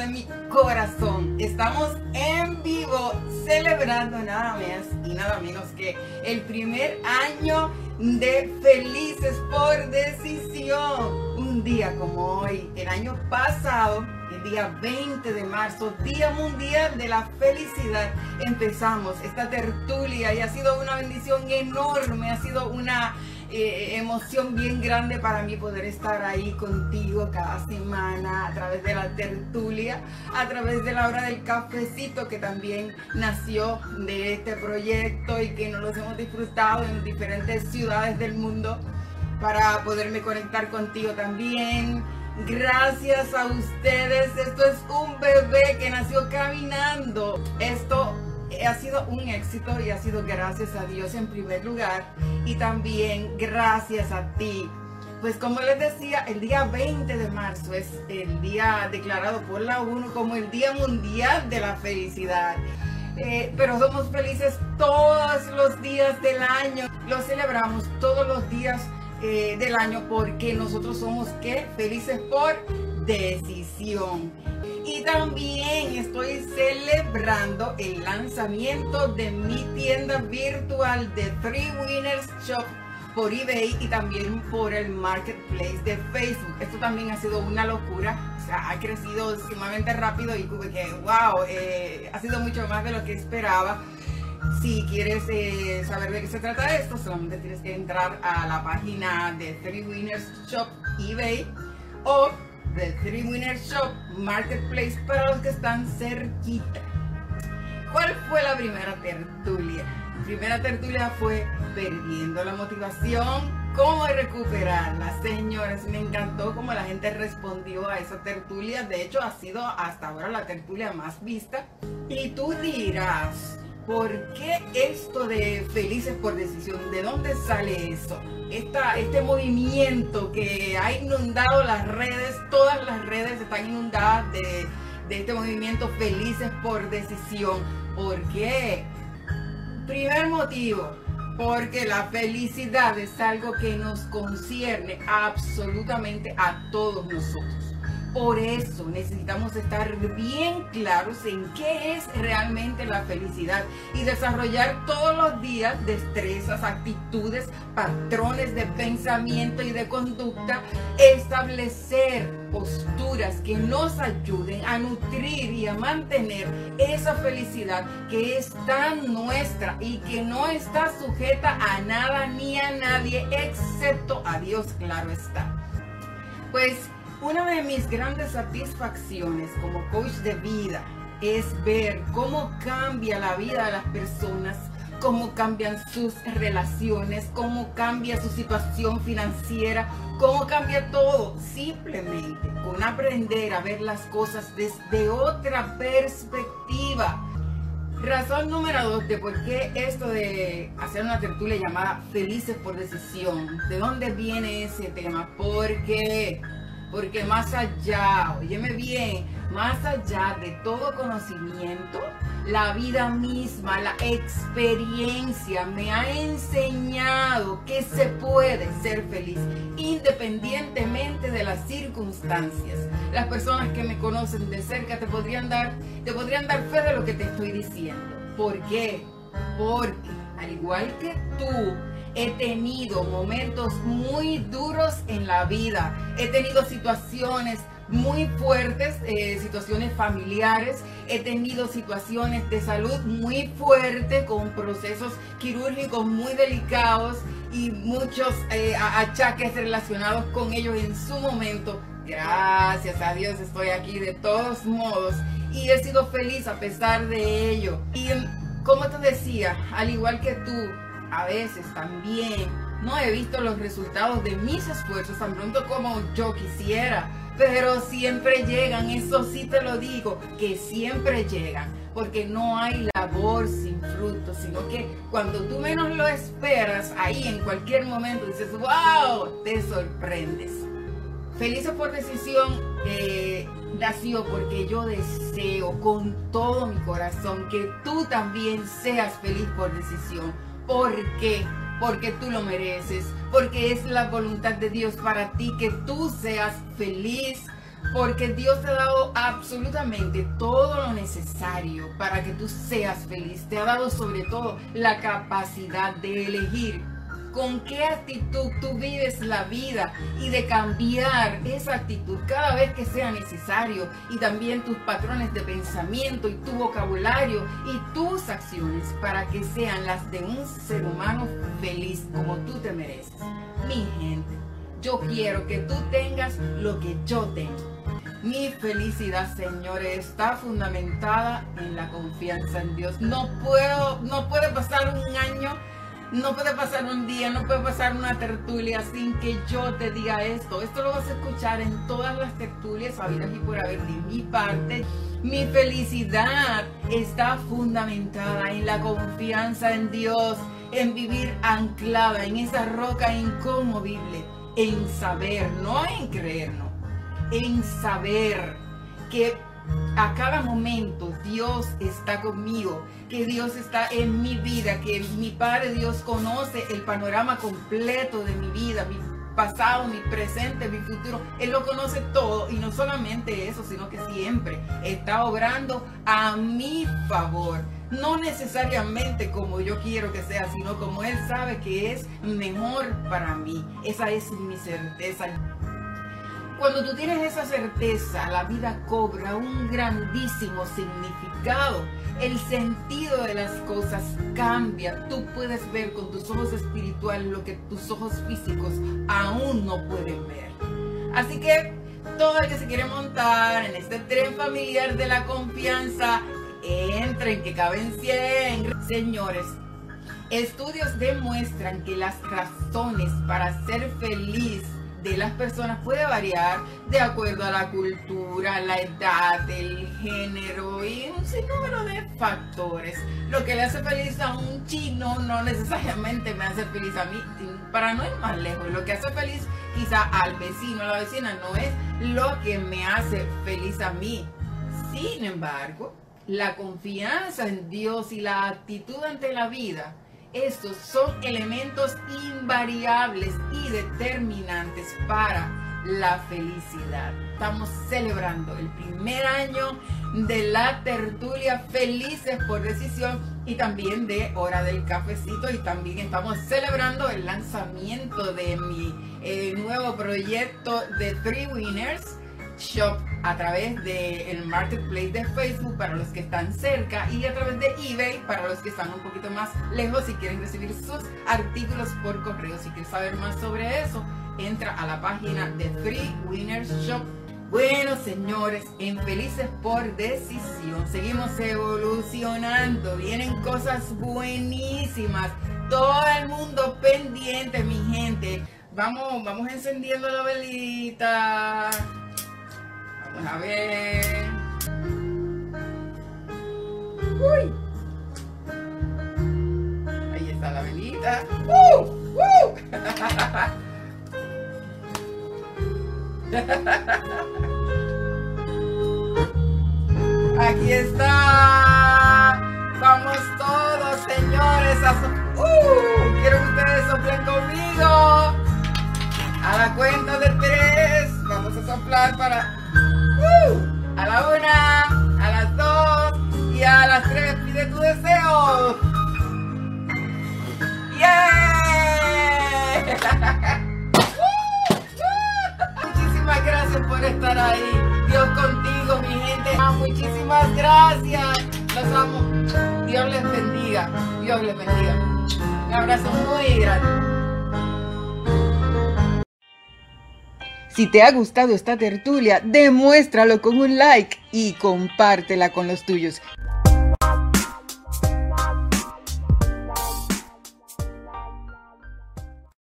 de mi corazón. Estamos en vivo celebrando nada más y nada menos que el primer año de Felices por Decisión. Un día como hoy, el año pasado, el día 20 de marzo, Día Mundial de la Felicidad, empezamos esta tertulia y ha sido una bendición enorme, ha sido una eh, emoción bien grande para mí poder estar ahí contigo cada semana a través de la tertulia, a través de la hora del cafecito que también nació de este proyecto y que nos los hemos disfrutado en diferentes ciudades del mundo para poderme conectar contigo también. Gracias a ustedes, esto es un bebé que nació caminando. Esto ha sido un éxito y ha sido gracias a Dios en primer lugar y también gracias a ti. Pues como les decía, el día 20 de marzo es el día declarado por la ONU como el Día Mundial de la Felicidad. Eh, pero somos felices todos los días del año. Lo celebramos todos los días eh, del año porque nosotros somos ¿qué? felices por decisión. Y también estoy celebrando el lanzamiento de mi tienda virtual de Three Winners Shop por eBay y también por el marketplace de Facebook. Esto también ha sido una locura, o sea, ha crecido sumamente rápido y que, wow, eh, ha sido mucho más de lo que esperaba. Si quieres eh, saber de qué se trata esto, solamente tienes que entrar a la página de Three Winners Shop eBay o The Three Winner Shop Marketplace para los que están cerquita. ¿Cuál fue la primera tertulia? La primera tertulia fue perdiendo la motivación, cómo recuperarla. Señores, me encantó cómo la gente respondió a esa tertulia. De hecho, ha sido hasta ahora la tertulia más vista. Y tú dirás, ¿por qué esto de felices por decisión? ¿De dónde sale eso? este movimiento que ha inundado las redes, todas las redes están inundadas de, de este movimiento felices por decisión. ¿Por qué? Primer motivo, porque la felicidad es algo que nos concierne absolutamente a todos nosotros. Por eso necesitamos estar bien claros en qué es realmente la felicidad y desarrollar todos los días destrezas, actitudes, patrones de pensamiento y de conducta, establecer posturas que nos ayuden a nutrir y a mantener esa felicidad que es tan nuestra y que no está sujeta a nada ni a nadie excepto a Dios, claro está. Pues una de mis grandes satisfacciones como coach de vida es ver cómo cambia la vida de las personas, cómo cambian sus relaciones, cómo cambia su situación financiera, cómo cambia todo, simplemente con aprender a ver las cosas desde otra perspectiva. Razón número dos de por qué esto de hacer una tertulia llamada Felices por Decisión. ¿De dónde viene ese tema? Porque porque más allá, óyeme bien, más allá de todo conocimiento, la vida misma, la experiencia me ha enseñado que se puede ser feliz independientemente de las circunstancias. Las personas que me conocen de cerca te podrían dar, te podrían dar fe de lo que te estoy diciendo. ¿Por qué? Porque al igual que tú, He tenido momentos muy duros en la vida. He tenido situaciones muy fuertes, eh, situaciones familiares. He tenido situaciones de salud muy fuertes con procesos quirúrgicos muy delicados y muchos eh, achaques relacionados con ellos en su momento. Gracias a Dios estoy aquí de todos modos y he sido feliz a pesar de ello. Y como te decía, al igual que tú, a veces también no he visto los resultados de mis esfuerzos tan pronto como yo quisiera. Pero siempre llegan, eso sí te lo digo, que siempre llegan. Porque no hay labor sin fruto, sino que cuando tú menos lo esperas, ahí en cualquier momento dices, wow, te sorprendes. Felices por decisión eh, nació porque yo deseo con todo mi corazón que tú también seas feliz por decisión ¿Por qué? Porque tú lo mereces, porque es la voluntad de Dios para ti que tú seas feliz Porque Dios te ha dado absolutamente todo lo necesario para que tú seas feliz. Te ha dado sobre todo la capacidad de elegir con qué actitud tú vives la vida y de cambiar esa actitud cada vez que sea necesario y también tus patrones de pensamiento y tu vocabulario y tus acciones para que sean las de un ser humano feliz como tú te mereces. Mi gente, yo quiero que tú tengas lo que yo tengo. Mi felicidad, señores, está fundamentada en la confianza en Dios. No puedo, no puede pasar un año, no puede pasar un día, no puede pasar una tertulia sin que yo te diga esto. Esto lo vas a escuchar en todas las tertulias habidas y por haber de mi parte. Mi felicidad está fundamentada en la confianza en Dios, en vivir anclada en esa roca inconmovible en saber, no en creer, no, en saber que a cada momento Dios está conmigo, que Dios está en mi vida, que mi Padre Dios conoce el panorama completo de mi vida, mi pasado, mi presente, mi futuro. Él lo conoce todo y no solamente eso, sino que siempre está obrando a mi favor no necesariamente como yo quiero que sea, sino como Él sabe que es mejor para mí. Esa es mi certeza. Cuando tú tienes esa certeza, la vida cobra un grandísimo significado. El sentido de las cosas cambia. Tú puedes ver con tus ojos espirituales lo que tus ojos físicos aún no pueden ver. Así que todo el que se quiere montar en este tren familiar de la confianza entren, que caben 100. Señores, estudios demuestran que las razones para ser feliz de las personas puede variar de acuerdo a la cultura, la edad, el género y un sinnúmero de factores. Lo que le hace feliz a un chino no necesariamente me hace feliz a mí, para no ir más lejos. Lo que hace feliz quizá al vecino, a la vecina, no es lo que me hace feliz a mí. Sin embargo, la confianza en Dios y la actitud ante la vida, estos son elementos invariables y determinantes para la felicidad. Estamos celebrando el primer año de la tertulia Felices por Decisión y también de Hora del Cafecito y también estamos celebrando el lanzamiento de mi eh, nuevo proyecto de Three Winners Shop a través del marketplace de Facebook para los que están cerca y a través de eBay para los que están un poquito más lejos y quieren recibir sus artículos por correo. Si quieres saber más sobre eso, entra a la página de Free Winners Shop. Bueno, señores, en Felices por Decisión seguimos evolucionando. Vienen cosas buenísimas. Todo el mundo pendiente, mi gente. Vamos, vamos encendiendo la velita. A ver. Uy. Ahí está la velita. ¡Uh! ¡Uh! Aquí está. Vamos todos, señores. A ¡Uh! Quiero que ustedes soplen conmigo. A la cuenta de tres. Vamos a soplar para a la una, a las dos y a las tres pide tu deseo. ¡Yeah! Muchísimas gracias por estar ahí. Dios contigo, mi gente. Muchísimas gracias. Los amo. Dios les bendiga. Dios les bendiga. Un abrazo muy grande. Si te ha gustado esta tertulia, demuéstralo con un like y compártela con los tuyos.